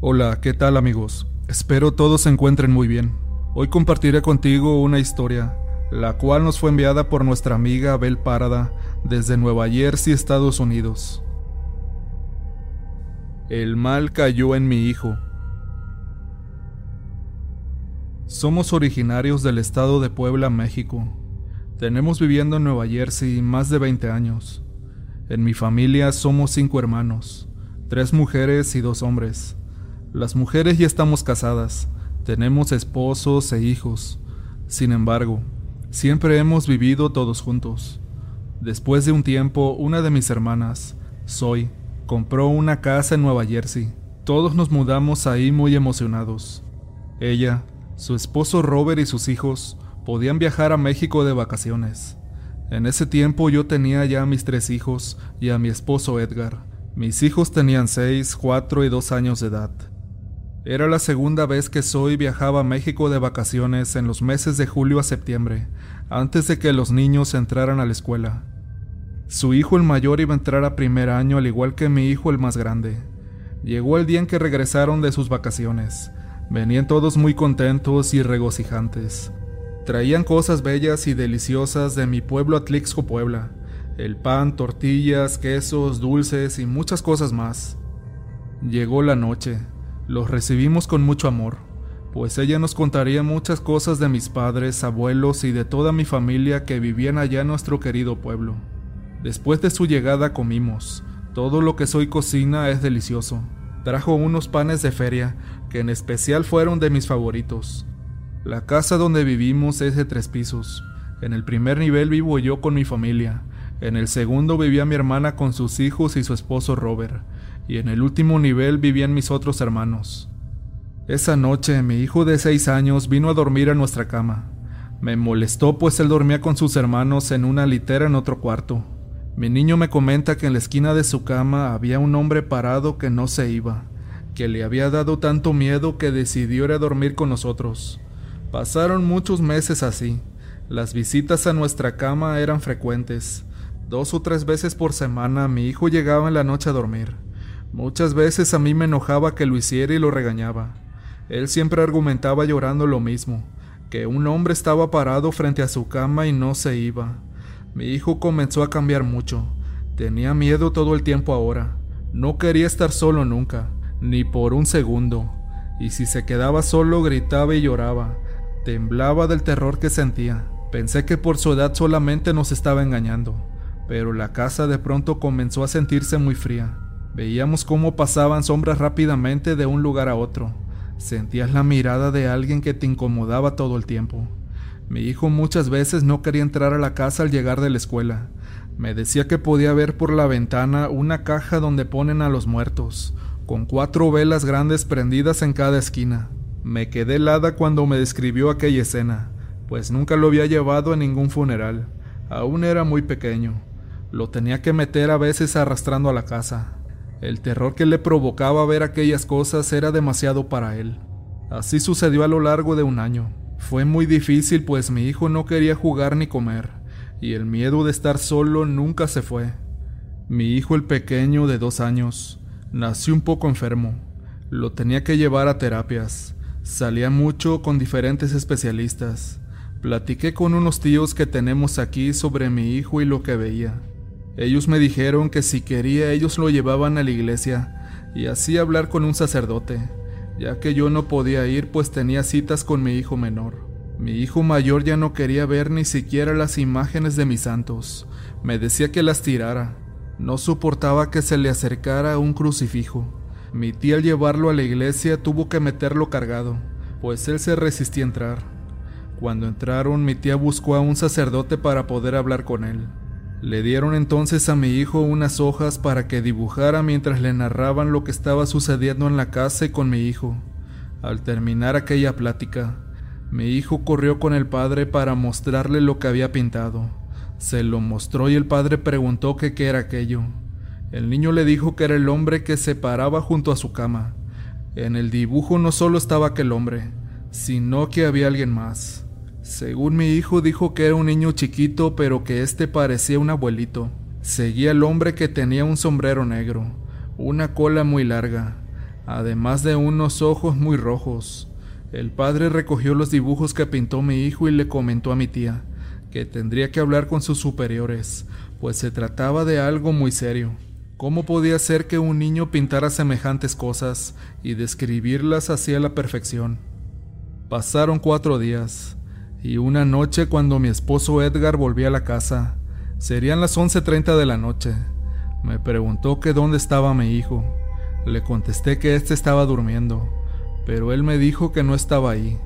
Hola, ¿qué tal amigos? Espero todos se encuentren muy bien. Hoy compartiré contigo una historia, la cual nos fue enviada por nuestra amiga Abel Parada desde Nueva Jersey, Estados Unidos. El mal cayó en mi hijo. Somos originarios del estado de Puebla, México. Tenemos viviendo en Nueva Jersey más de 20 años. En mi familia somos cinco hermanos, tres mujeres y dos hombres. Las mujeres ya estamos casadas, tenemos esposos e hijos. Sin embargo, siempre hemos vivido todos juntos. Después de un tiempo, una de mis hermanas, Zoe, compró una casa en Nueva Jersey. Todos nos mudamos ahí muy emocionados. Ella, su esposo Robert y sus hijos podían viajar a México de vacaciones. En ese tiempo yo tenía ya a mis tres hijos y a mi esposo Edgar. Mis hijos tenían seis, cuatro y dos años de edad. Era la segunda vez que Zoe viajaba a México de vacaciones en los meses de julio a septiembre, antes de que los niños entraran a la escuela. Su hijo el mayor iba a entrar a primer año al igual que mi hijo el más grande. Llegó el día en que regresaron de sus vacaciones. Venían todos muy contentos y regocijantes. Traían cosas bellas y deliciosas de mi pueblo Atlixco, Puebla. El pan, tortillas, quesos, dulces y muchas cosas más. Llegó la noche. Los recibimos con mucho amor, pues ella nos contaría muchas cosas de mis padres, abuelos y de toda mi familia que vivían allá en nuestro querido pueblo. Después de su llegada comimos. Todo lo que soy cocina es delicioso. Trajo unos panes de feria, que en especial fueron de mis favoritos. La casa donde vivimos es de tres pisos. En el primer nivel vivo yo con mi familia. En el segundo vivía mi hermana con sus hijos y su esposo Robert y en el último nivel vivían mis otros hermanos. Esa noche mi hijo de seis años vino a dormir a nuestra cama. Me molestó pues él dormía con sus hermanos en una litera en otro cuarto. Mi niño me comenta que en la esquina de su cama había un hombre parado que no se iba, que le había dado tanto miedo que decidió ir a dormir con nosotros. Pasaron muchos meses así. Las visitas a nuestra cama eran frecuentes. Dos o tres veces por semana mi hijo llegaba en la noche a dormir. Muchas veces a mí me enojaba que lo hiciera y lo regañaba. Él siempre argumentaba llorando lo mismo, que un hombre estaba parado frente a su cama y no se iba. Mi hijo comenzó a cambiar mucho. Tenía miedo todo el tiempo ahora. No quería estar solo nunca, ni por un segundo. Y si se quedaba solo gritaba y lloraba. Temblaba del terror que sentía. Pensé que por su edad solamente nos estaba engañando, pero la casa de pronto comenzó a sentirse muy fría. Veíamos cómo pasaban sombras rápidamente de un lugar a otro. Sentías la mirada de alguien que te incomodaba todo el tiempo. Mi hijo muchas veces no quería entrar a la casa al llegar de la escuela. Me decía que podía ver por la ventana una caja donde ponen a los muertos, con cuatro velas grandes prendidas en cada esquina. Me quedé helada cuando me describió aquella escena, pues nunca lo había llevado a ningún funeral. Aún era muy pequeño. Lo tenía que meter a veces arrastrando a la casa. El terror que le provocaba ver aquellas cosas era demasiado para él. Así sucedió a lo largo de un año. Fue muy difícil pues mi hijo no quería jugar ni comer, y el miedo de estar solo nunca se fue. Mi hijo el pequeño de dos años nació un poco enfermo. Lo tenía que llevar a terapias. Salía mucho con diferentes especialistas. Platiqué con unos tíos que tenemos aquí sobre mi hijo y lo que veía. Ellos me dijeron que si quería ellos lo llevaban a la iglesia y así hablar con un sacerdote, ya que yo no podía ir pues tenía citas con mi hijo menor. Mi hijo mayor ya no quería ver ni siquiera las imágenes de mis santos. Me decía que las tirara. No soportaba que se le acercara un crucifijo. Mi tía al llevarlo a la iglesia tuvo que meterlo cargado, pues él se resistía a entrar. Cuando entraron, mi tía buscó a un sacerdote para poder hablar con él. Le dieron entonces a mi hijo unas hojas para que dibujara mientras le narraban lo que estaba sucediendo en la casa y con mi hijo. Al terminar aquella plática, mi hijo corrió con el padre para mostrarle lo que había pintado. Se lo mostró y el padre preguntó qué era aquello. El niño le dijo que era el hombre que se paraba junto a su cama. En el dibujo no solo estaba aquel hombre, sino que había alguien más. Según mi hijo dijo que era un niño chiquito, pero que este parecía un abuelito. Seguía el hombre que tenía un sombrero negro, una cola muy larga. además de unos ojos muy rojos. El padre recogió los dibujos que pintó mi hijo y le comentó a mi tía que tendría que hablar con sus superiores, pues se trataba de algo muy serio. ¿Cómo podía ser que un niño pintara semejantes cosas y describirlas así a la perfección? Pasaron cuatro días, y una noche cuando mi esposo Edgar volvía a la casa, serían las 11.30 de la noche, me preguntó que dónde estaba mi hijo. Le contesté que éste estaba durmiendo, pero él me dijo que no estaba ahí.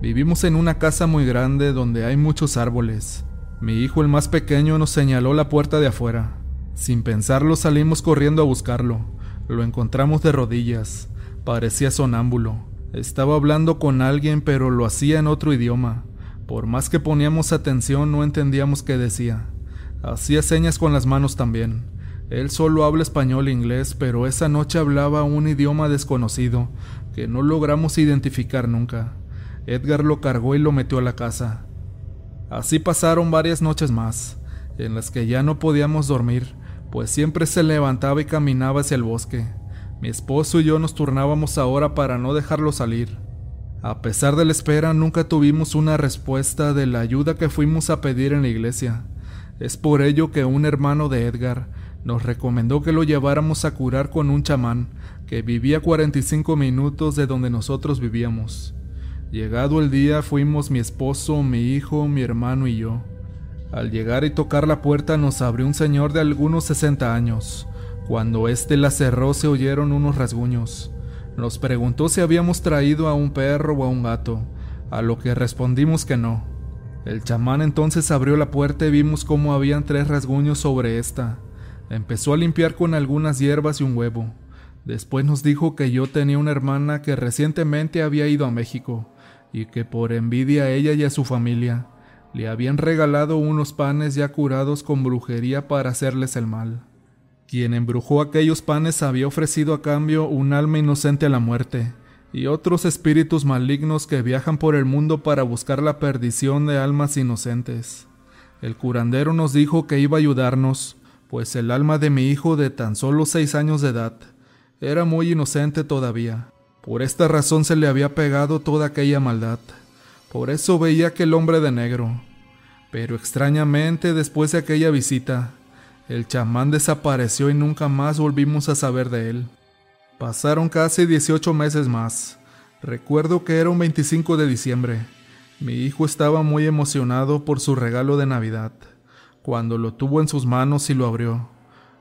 Vivimos en una casa muy grande donde hay muchos árboles. Mi hijo el más pequeño nos señaló la puerta de afuera. Sin pensarlo salimos corriendo a buscarlo. Lo encontramos de rodillas. Parecía sonámbulo. Estaba hablando con alguien pero lo hacía en otro idioma. Por más que poníamos atención no entendíamos qué decía. Hacía señas con las manos también. Él solo habla español e inglés, pero esa noche hablaba un idioma desconocido que no logramos identificar nunca. Edgar lo cargó y lo metió a la casa. Así pasaron varias noches más, en las que ya no podíamos dormir, pues siempre se levantaba y caminaba hacia el bosque. Mi esposo y yo nos turnábamos ahora para no dejarlo salir. A pesar de la espera, nunca tuvimos una respuesta de la ayuda que fuimos a pedir en la iglesia. Es por ello que un hermano de Edgar nos recomendó que lo lleváramos a curar con un chamán que vivía 45 minutos de donde nosotros vivíamos. Llegado el día fuimos mi esposo, mi hijo, mi hermano y yo. Al llegar y tocar la puerta nos abrió un señor de algunos 60 años. Cuando éste la cerró se oyeron unos rasguños. Nos preguntó si habíamos traído a un perro o a un gato, a lo que respondimos que no. El chamán entonces abrió la puerta y vimos cómo habían tres rasguños sobre esta. Empezó a limpiar con algunas hierbas y un huevo. Después nos dijo que yo tenía una hermana que recientemente había ido a México y que por envidia a ella y a su familia le habían regalado unos panes ya curados con brujería para hacerles el mal. Quien embrujó aquellos panes había ofrecido a cambio un alma inocente a la muerte, y otros espíritus malignos que viajan por el mundo para buscar la perdición de almas inocentes. El curandero nos dijo que iba a ayudarnos, pues el alma de mi hijo de tan solo seis años de edad era muy inocente todavía. Por esta razón se le había pegado toda aquella maldad. Por eso veía aquel hombre de negro. Pero extrañamente, después de aquella visita, el chamán desapareció y nunca más volvimos a saber de él. Pasaron casi 18 meses más. Recuerdo que era un 25 de diciembre. Mi hijo estaba muy emocionado por su regalo de Navidad. Cuando lo tuvo en sus manos y lo abrió,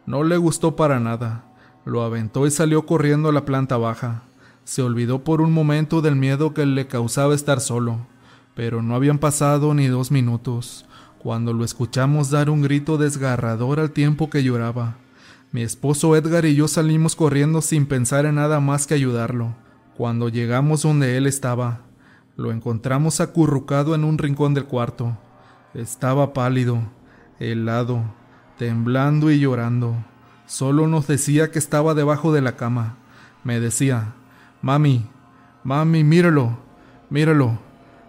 no le gustó para nada. Lo aventó y salió corriendo a la planta baja. Se olvidó por un momento del miedo que le causaba estar solo, pero no habían pasado ni dos minutos cuando lo escuchamos dar un grito desgarrador al tiempo que lloraba. Mi esposo Edgar y yo salimos corriendo sin pensar en nada más que ayudarlo. Cuando llegamos donde él estaba, lo encontramos acurrucado en un rincón del cuarto. Estaba pálido, helado, temblando y llorando. Solo nos decía que estaba debajo de la cama. Me decía, Mami, mami, míralo, míralo.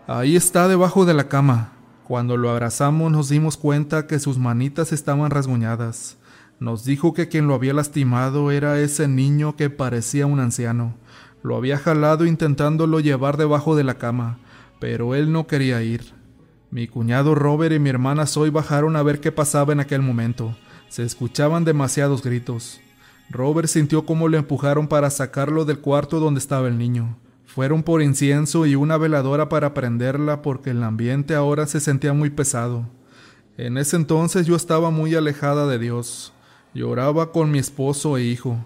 Ahí está debajo de la cama. Cuando lo abrazamos nos dimos cuenta que sus manitas estaban rasguñadas. Nos dijo que quien lo había lastimado era ese niño que parecía un anciano. Lo había jalado intentándolo llevar debajo de la cama, pero él no quería ir. Mi cuñado Robert y mi hermana Zoe bajaron a ver qué pasaba en aquel momento. Se escuchaban demasiados gritos. Robert sintió cómo le empujaron para sacarlo del cuarto donde estaba el niño. Fueron por incienso y una veladora para prenderla porque el ambiente ahora se sentía muy pesado. En ese entonces yo estaba muy alejada de Dios. Lloraba con mi esposo e hijo.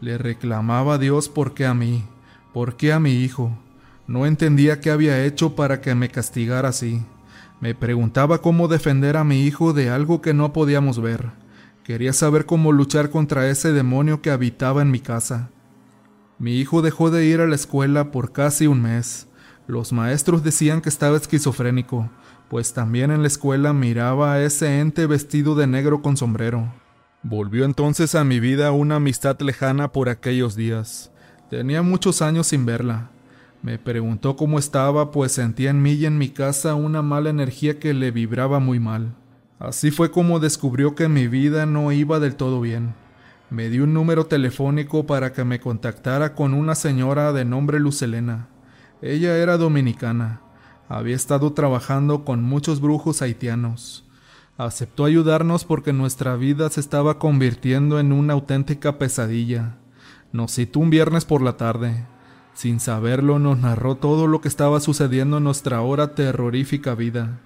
Le reclamaba a Dios por qué a mí, por qué a mi hijo. No entendía qué había hecho para que me castigara así. Me preguntaba cómo defender a mi hijo de algo que no podíamos ver. Quería saber cómo luchar contra ese demonio que habitaba en mi casa. Mi hijo dejó de ir a la escuela por casi un mes. Los maestros decían que estaba esquizofrénico, pues también en la escuela miraba a ese ente vestido de negro con sombrero. Volvió entonces a mi vida una amistad lejana por aquellos días. Tenía muchos años sin verla. Me preguntó cómo estaba, pues sentía en mí y en mi casa una mala energía que le vibraba muy mal. Así fue como descubrió que mi vida no iba del todo bien. Me dio un número telefónico para que me contactara con una señora de nombre Lucelena. Ella era dominicana. Había estado trabajando con muchos brujos haitianos. Aceptó ayudarnos porque nuestra vida se estaba convirtiendo en una auténtica pesadilla. Nos citó un viernes por la tarde. Sin saberlo, nos narró todo lo que estaba sucediendo en nuestra ahora terrorífica vida.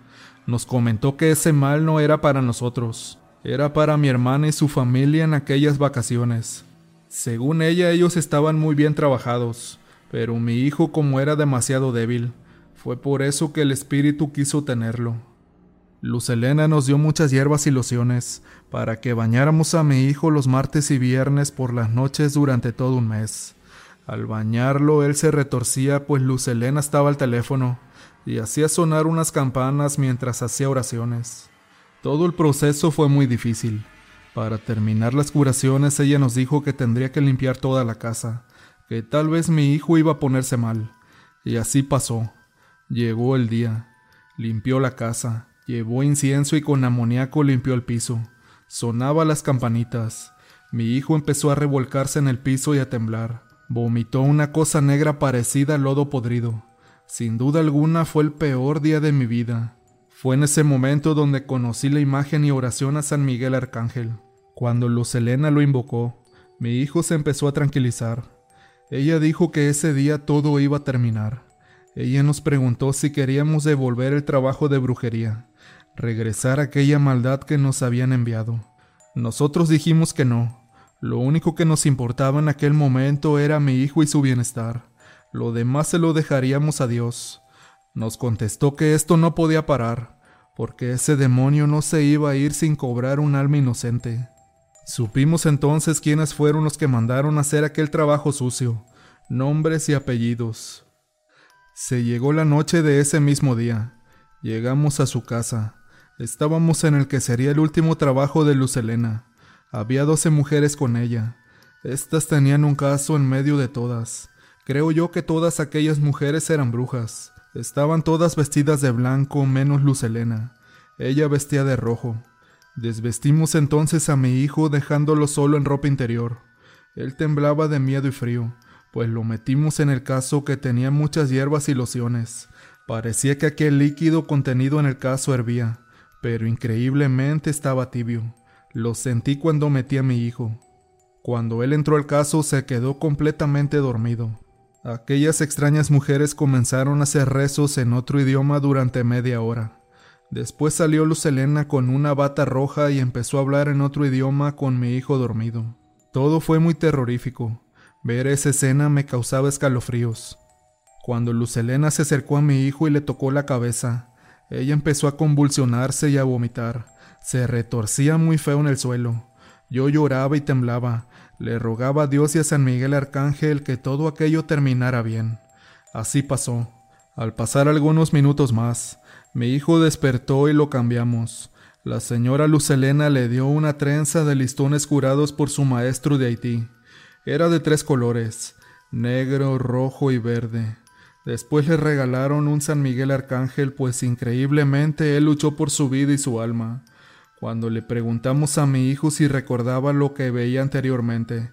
Nos comentó que ese mal no era para nosotros, era para mi hermana y su familia en aquellas vacaciones. Según ella, ellos estaban muy bien trabajados, pero mi hijo como era demasiado débil, fue por eso que el espíritu quiso tenerlo. Luz Elena nos dio muchas hierbas y lociones para que bañáramos a mi hijo los martes y viernes por las noches durante todo un mes. Al bañarlo él se retorcía pues Luz Elena estaba al teléfono y hacía sonar unas campanas mientras hacía oraciones. Todo el proceso fue muy difícil. Para terminar las curaciones ella nos dijo que tendría que limpiar toda la casa, que tal vez mi hijo iba a ponerse mal. Y así pasó. Llegó el día. Limpió la casa Llevó incienso y con amoníaco limpió el piso. Sonaba las campanitas. Mi hijo empezó a revolcarse en el piso y a temblar. Vomitó una cosa negra parecida al lodo podrido. Sin duda alguna fue el peor día de mi vida. Fue en ese momento donde conocí la imagen y oración a San Miguel Arcángel. Cuando Luz Elena lo invocó, mi hijo se empezó a tranquilizar. Ella dijo que ese día todo iba a terminar. Ella nos preguntó si queríamos devolver el trabajo de brujería regresar aquella maldad que nos habían enviado. Nosotros dijimos que no. Lo único que nos importaba en aquel momento era mi hijo y su bienestar. Lo demás se lo dejaríamos a Dios. Nos contestó que esto no podía parar, porque ese demonio no se iba a ir sin cobrar un alma inocente. Supimos entonces quiénes fueron los que mandaron hacer aquel trabajo sucio, nombres y apellidos. Se llegó la noche de ese mismo día. Llegamos a su casa. Estábamos en el que sería el último trabajo de Luz Helena. Había doce mujeres con ella. Estas tenían un caso en medio de todas. Creo yo que todas aquellas mujeres eran brujas. Estaban todas vestidas de blanco menos Luz Helena. Ella vestía de rojo. Desvestimos entonces a mi hijo dejándolo solo en ropa interior. Él temblaba de miedo y frío, pues lo metimos en el caso que tenía muchas hierbas y lociones. Parecía que aquel líquido contenido en el caso hervía pero increíblemente estaba tibio. Lo sentí cuando metí a mi hijo. Cuando él entró al caso se quedó completamente dormido. Aquellas extrañas mujeres comenzaron a hacer rezos en otro idioma durante media hora. Después salió Luz con una bata roja y empezó a hablar en otro idioma con mi hijo dormido. Todo fue muy terrorífico. Ver esa escena me causaba escalofríos. Cuando Luz se acercó a mi hijo y le tocó la cabeza, ella empezó a convulsionarse y a vomitar. Se retorcía muy feo en el suelo. Yo lloraba y temblaba. Le rogaba a Dios y a San Miguel Arcángel que todo aquello terminara bien. Así pasó. Al pasar algunos minutos más, mi hijo despertó y lo cambiamos. La señora Lucelena le dio una trenza de listones curados por su maestro de Haití. Era de tres colores, negro, rojo y verde. Después le regalaron un San Miguel Arcángel, pues increíblemente él luchó por su vida y su alma. Cuando le preguntamos a mi hijo si recordaba lo que veía anteriormente,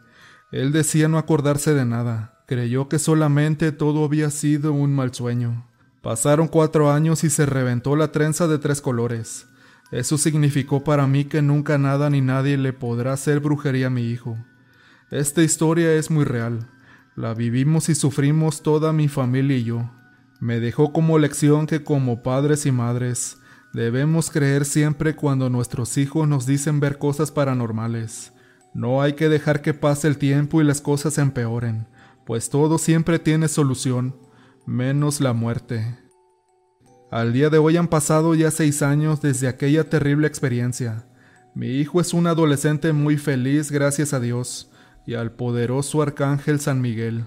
él decía no acordarse de nada, creyó que solamente todo había sido un mal sueño. Pasaron cuatro años y se reventó la trenza de tres colores. Eso significó para mí que nunca nada ni nadie le podrá hacer brujería a mi hijo. Esta historia es muy real. La vivimos y sufrimos toda mi familia y yo. Me dejó como lección que como padres y madres debemos creer siempre cuando nuestros hijos nos dicen ver cosas paranormales. No hay que dejar que pase el tiempo y las cosas empeoren, pues todo siempre tiene solución, menos la muerte. Al día de hoy han pasado ya seis años desde aquella terrible experiencia. Mi hijo es un adolescente muy feliz gracias a Dios y al poderoso Arcángel San Miguel.